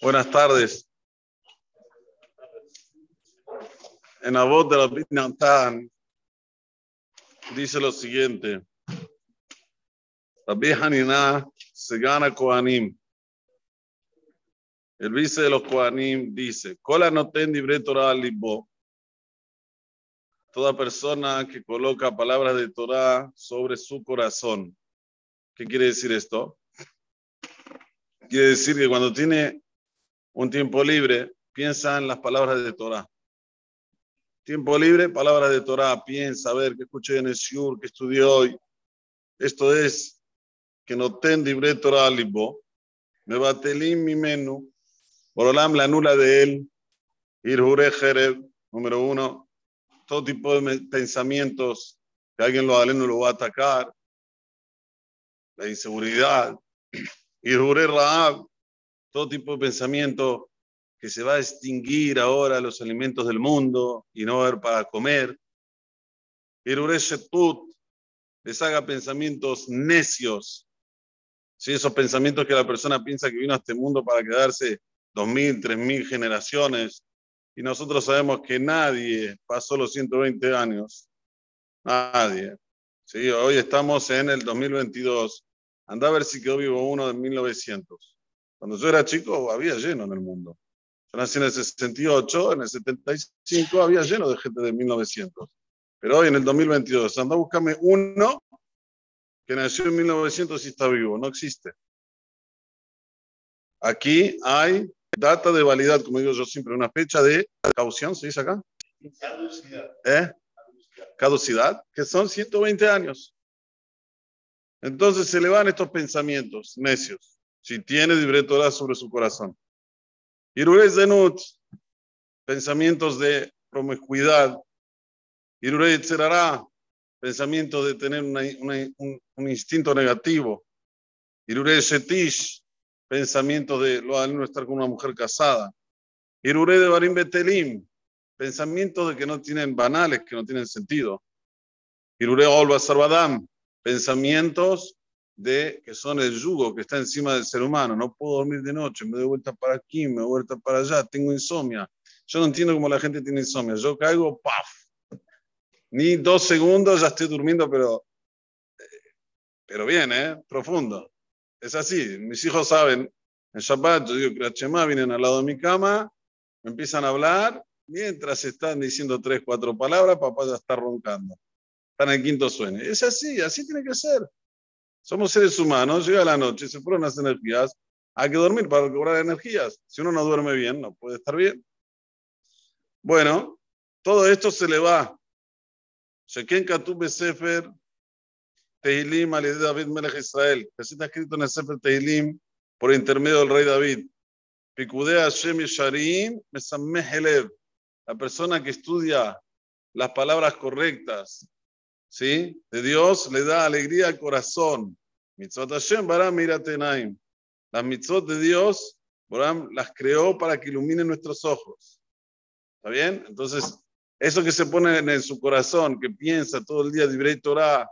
Buenas tardes. En la voz de la Natán dice lo siguiente. Rabbi Hanina se gana Kohanim. El vice de los Kohanim dice, Kola no ten libre Torah libo. Toda persona que coloca palabras de Torah sobre su corazón. ¿Qué quiere decir esto? Quiere decir que cuando tiene un tiempo libre, piensa en las palabras de Torah. Tiempo libre, palabras de Torah, piensa, a ver, qué escuché en el Shur, qué estudié hoy. Esto es que no ten libre Torah libo, me batelim mi menú, Borolam la nula de él, Irjure Jereb, número uno, todo tipo de pensamientos que alguien lo no lo va a atacar, la inseguridad, Irjure Raab, todo tipo de pensamiento que se va a extinguir ahora los alimentos del mundo y no va haber para comer. Tut les haga pensamientos necios. ¿Sí? Esos pensamientos que la persona piensa que vino a este mundo para quedarse dos mil, tres mil generaciones. Y nosotros sabemos que nadie pasó los 120 años. Nadie. ¿Sí? Hoy estamos en el 2022. Anda a ver si quedó vivo uno de 1900. Cuando yo era chico había lleno en el mundo. Yo nací en el 68, en el 75 había lleno de gente de 1900. Pero hoy en el 2022, anda a buscarme uno que nació en 1900 y está vivo. No existe. Aquí hay data de validad, como digo yo siempre, una fecha de caución, ¿se dice acá? Caducidad. ¿Eh? Caducidad, que son 120 años. Entonces se le van estos pensamientos necios si tiene Torah sobre su corazón. Irure Zenut, pensamientos de promiscuidad. Irure Tzerará, pensamientos de tener un, instinto negativo. Irure Shetish, pensamientos de lo no estar con una mujer casada. Irure de Barim Betelim, pensamientos de que no tienen banales, que no tienen sentido. Irure Olba Sarvadam, pensamientos de que son el yugo que está encima del ser humano. No puedo dormir de noche, me doy vuelta para aquí, me doy vuelta para allá, tengo insomnia. Yo no entiendo cómo la gente tiene insomnia. Yo caigo, ¡paf! Ni dos segundos ya estoy durmiendo, pero, pero bien, ¿eh? Profundo. Es así. Mis hijos saben, en Shabbat yo digo Chema vienen al lado de mi cama, empiezan a hablar, mientras están diciendo tres, cuatro palabras, papá ya está roncando. Están en quinto sueño. Es así, así tiene que ser. Somos seres humanos, llega la noche, se fueron las energías, hay que dormir para cobrar energías. Si uno no duerme bien, no puede estar bien. Bueno, todo esto se le va. Sheken Katub Sefer Tehilim al David Melech Israel, que está escrito en el Sefer Tehilim por intermedio del rey David. La persona que estudia las palabras correctas ¿sí? De Dios le da alegría al corazón. Baram. Las mitzvot de Dios, Baram las creó para que iluminen nuestros ojos. ¿Está bien? Entonces, eso que se pone en, su corazón, que piensa todo el día de Torah,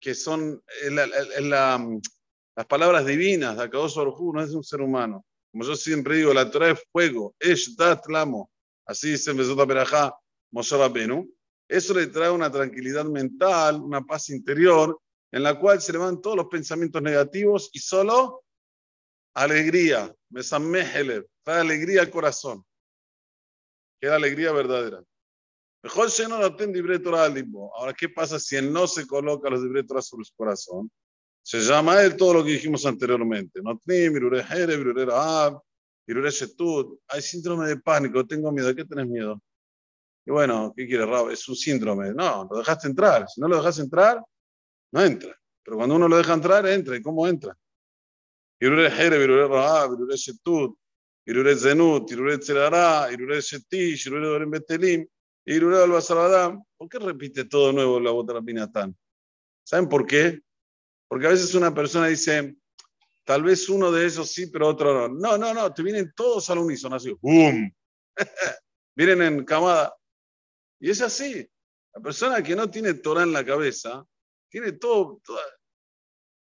que son las palabras divinas de Akadosh Baruj no es un ser humano. Como yo siempre digo, la Torah es fuego, es dat lamo. Así dice Mesota Berajá, Moshe Rabbeinu. Eso le trae una tranquilidad mental, una paz interior, en la cual se le van todos los pensamientos negativos y solo alegría, mesamehelev, trae alegría al corazón, que es alegría verdadera. Mejor no lo Ahora, ¿qué pasa si él no se coloca los libretos sobre su corazón? Se llama él todo lo que dijimos anteriormente. Hay síndrome de pánico, tengo miedo. ¿De qué tenés miedo? Y bueno, ¿qué quiere Rab? Es un síndrome. No, lo dejaste entrar. Si no lo dejas entrar, no entra. Pero cuando uno lo deja entrar, entra. ¿Y cómo entra? Irure Jere, Irure Rahab, Irure Shetut, Irure Zenut, Irure Tzerará, Irure Shetish, Irure Dorem Betelim, Irure Albasarabadam. ¿Por qué repite todo nuevo la bota Pinatán? ¿Saben por qué? Porque a veces una persona dice, tal vez uno de esos sí, pero otro no. No, no, no, te vienen todos al unísono, así, ¡boom! Vienen en camada. Y es así. La persona que no tiene Torah en la cabeza, tiene todo,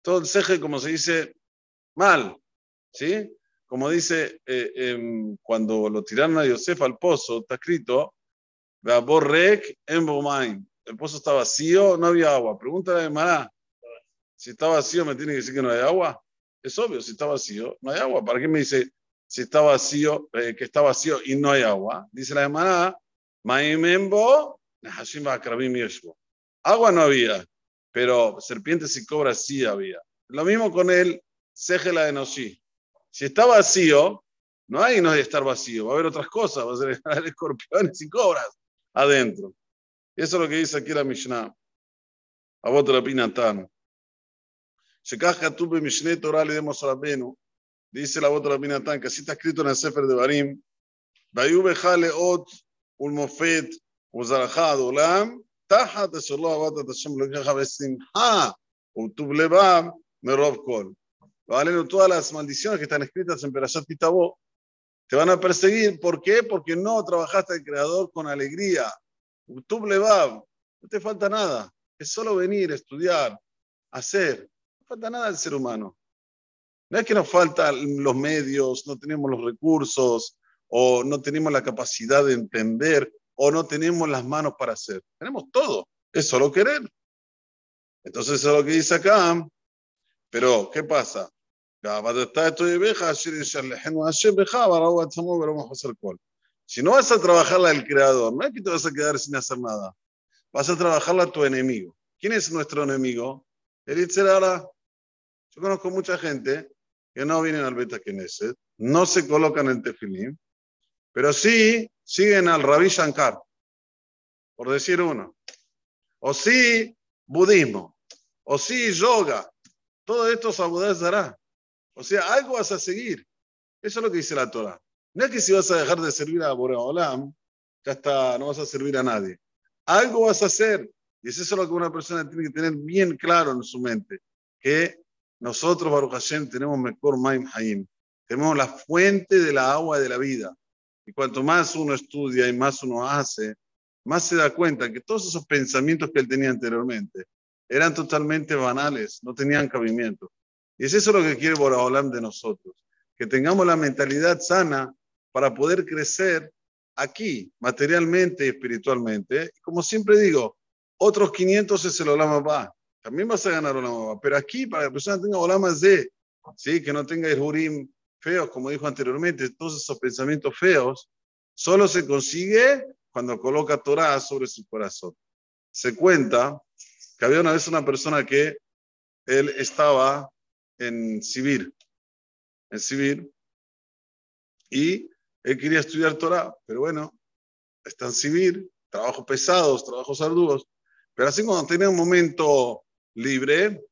todo, el ceje, como se dice, mal. ¿Sí? Como dice, eh, em, cuando lo tiraron a Yosef al pozo, está escrito, En Bomain. El pozo está vacío, no había agua. Pregúntale a Mará. Si está vacío, ¿me tiene que decir que no hay agua? Es obvio, si está vacío, no hay agua. ¿Para qué me dice si está vacío, eh, que está vacío y no hay agua? Dice la Mará, Maimembo, Agua no había, pero serpientes y cobras sí había. Lo mismo con el Segela de Noshi. Si está vacío, no hay no hay estar vacío, va a haber otras cosas, va a ser escorpiones y cobras adentro. Eso es lo que dice aquí la Mishnah. A vos te la pinatán. Tuve Mishneh Torah le demos Dice la otra pinatán que así está escrito en el Sefer de Barim. Bayube jale ot ulmofet uzarajad ulam. Taja te solo abata lo que jabesim. Ha. Utub lebab merov kol. Valeno todas las maldiciones que están escritas en Perashat Kitabó te van a perseguir. ¿Por qué? Porque no trabajaste al Creador con alegría. Levav. No te falta nada. Es solo venir, estudiar, hacer. No falta nada al ser humano. No es que nos faltan los medios, no tenemos los recursos, o no tenemos la capacidad de entender, o no tenemos las manos para hacer. Tenemos todo. Es solo querer. Entonces, eso es lo que dice acá. Pero, ¿qué pasa? Si no vas a trabajarla al creador, no es que te vas a quedar sin hacer nada. Vas a trabajarla a tu enemigo. ¿Quién es nuestro enemigo? El Itzerara. Yo conozco mucha gente que no vienen al Beta Knesset, no se colocan en tefilín, pero sí siguen al Rabbi Shankar, por decir uno. O sí budismo, o sí yoga. Todo esto es dará. O sea, algo vas a seguir. Eso es lo que dice la Torah. No es que si vas a dejar de servir a Boreolam, ya está, no vas a servir a nadie. Algo vas a hacer. Y es eso lo que una persona tiene que tener bien claro en su mente. Que nosotros, Baruch Hashem, tenemos Mekor Maim Haim. Tenemos la fuente de la agua de la vida. Y cuanto más uno estudia y más uno hace, más se da cuenta que todos esos pensamientos que él tenía anteriormente eran totalmente banales, no tenían cabimiento. Y es eso lo que quiere Boraholam de nosotros, que tengamos la mentalidad sana para poder crecer aquí, materialmente y espiritualmente. Como siempre digo, otros 500 es el Olam va. También vas a ganar Olam Pero aquí, para que la persona tenga Olamas de, ¿sí? que no tenga Irhurim feos, como dijo anteriormente, todos esos pensamientos feos, solo se consigue cuando coloca Torah sobre su corazón. Se cuenta que había una vez una persona que él estaba en Sibir, en Sibir, y él quería estudiar Torah, pero bueno, está en Sibir, trabajos pesados, trabajos arduos, pero así cuando tenía un momento libre,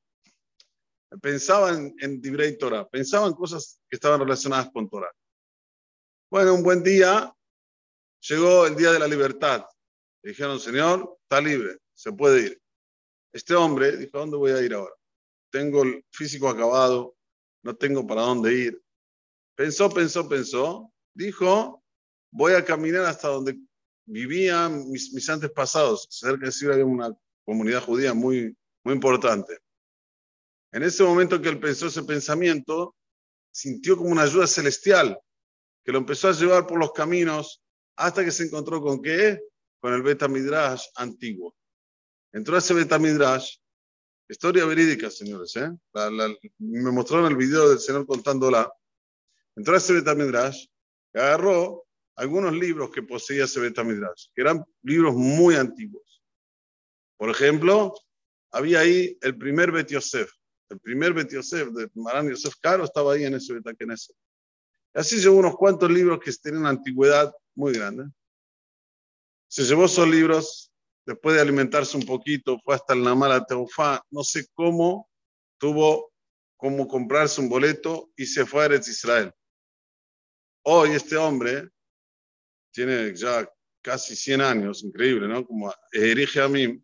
pensaba en, en y Torah, pensaba en cosas que estaban relacionadas con Torah. Bueno, un buen día, llegó el día de la libertad. Le dijeron, Señor, está libre, se puede ir. Este hombre dijo, ¿a dónde voy a ir ahora? Tengo el físico acabado, no tengo para dónde ir. Pensó, pensó, pensó. Dijo, voy a caminar hasta donde vivían mis, mis antepasados. Cerca de Siria había una comunidad judía muy, muy importante. En ese momento que él pensó ese pensamiento, sintió como una ayuda celestial que lo empezó a llevar por los caminos hasta que se encontró con qué? Con el Beta Midrash antiguo. Entró a ese Beta Midrash, historia verídica, señores, ¿eh? me mostraron el video del señor contándola. Entró a ese Beta Midrash, agarró algunos libros que poseía ese Beta Midrash, que eran libros muy antiguos. Por ejemplo, había ahí el primer Bet Yosef, el primer Bet Yosef de Maran Yosef Caro estaba ahí en ese Beta Knesset. Así llevó unos cuantos libros que tienen una antigüedad muy grande. Se llevó esos libros, después de alimentarse un poquito, fue hasta el Namala Teufá, no sé cómo, tuvo como comprarse un boleto y se fue a Eretz Israel. Hoy este hombre tiene ya casi 100 años, increíble, ¿no? Como erige a mí,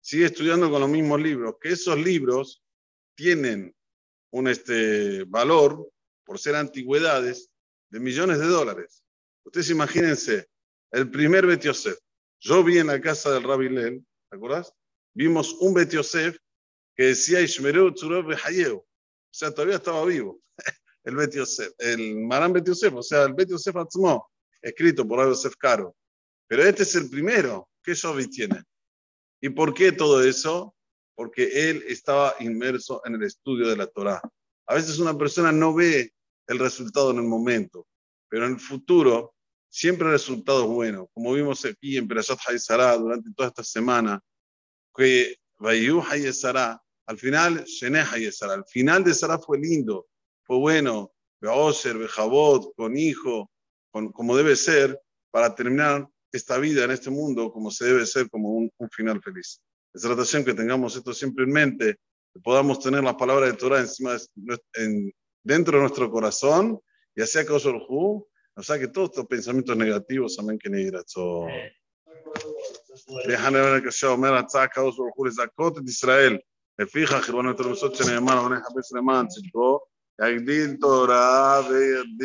sigue estudiando con los mismos libros, que esos libros tienen un este, valor, por ser antigüedades, de millones de dólares. Ustedes imagínense, el primer Bet Yo vi en la casa del Rabbi Lel ¿te acuerdas? Vimos un Bet Yosef que decía Ishmereu Tzurov Hayeu. O sea, todavía estaba vivo. El Bet Yosef, el Maran Bet Yosef, o sea, el Bet Yosef Atzmo, escrito por Yosef Caro. Pero este es el primero. ¿Qué Shovi tiene? ¿Y por qué todo eso? Porque él estaba inmerso en el estudio de la Torah. A veces una persona no ve el resultado en el momento, pero en el futuro siempre el resultado es bueno. Como vimos aquí en Perashat Hayesara durante toda esta semana, que Vayu Hayesara, al final, Shené Hayesara, al final de Sara fue lindo, fue bueno, Beoser, Bejabot, con hijo, con, como debe ser, para terminar esta vida en este mundo como se debe ser, como un, un final feliz. Es tratación que tengamos esto siempre en mente, que podamos tener las palabras de Torah encima de, en, dentro de nuestro corazón y así a causa del Hu, o sea que todos estos pensamientos negativos, amén, que ni so. déjame ver que se אומר הצעה causa del Hu לזכות את ישראל, לפיכך חרבון יותר מסות שנאמר, ונכבס למען צדקו, יגדיל תורה ויגדיל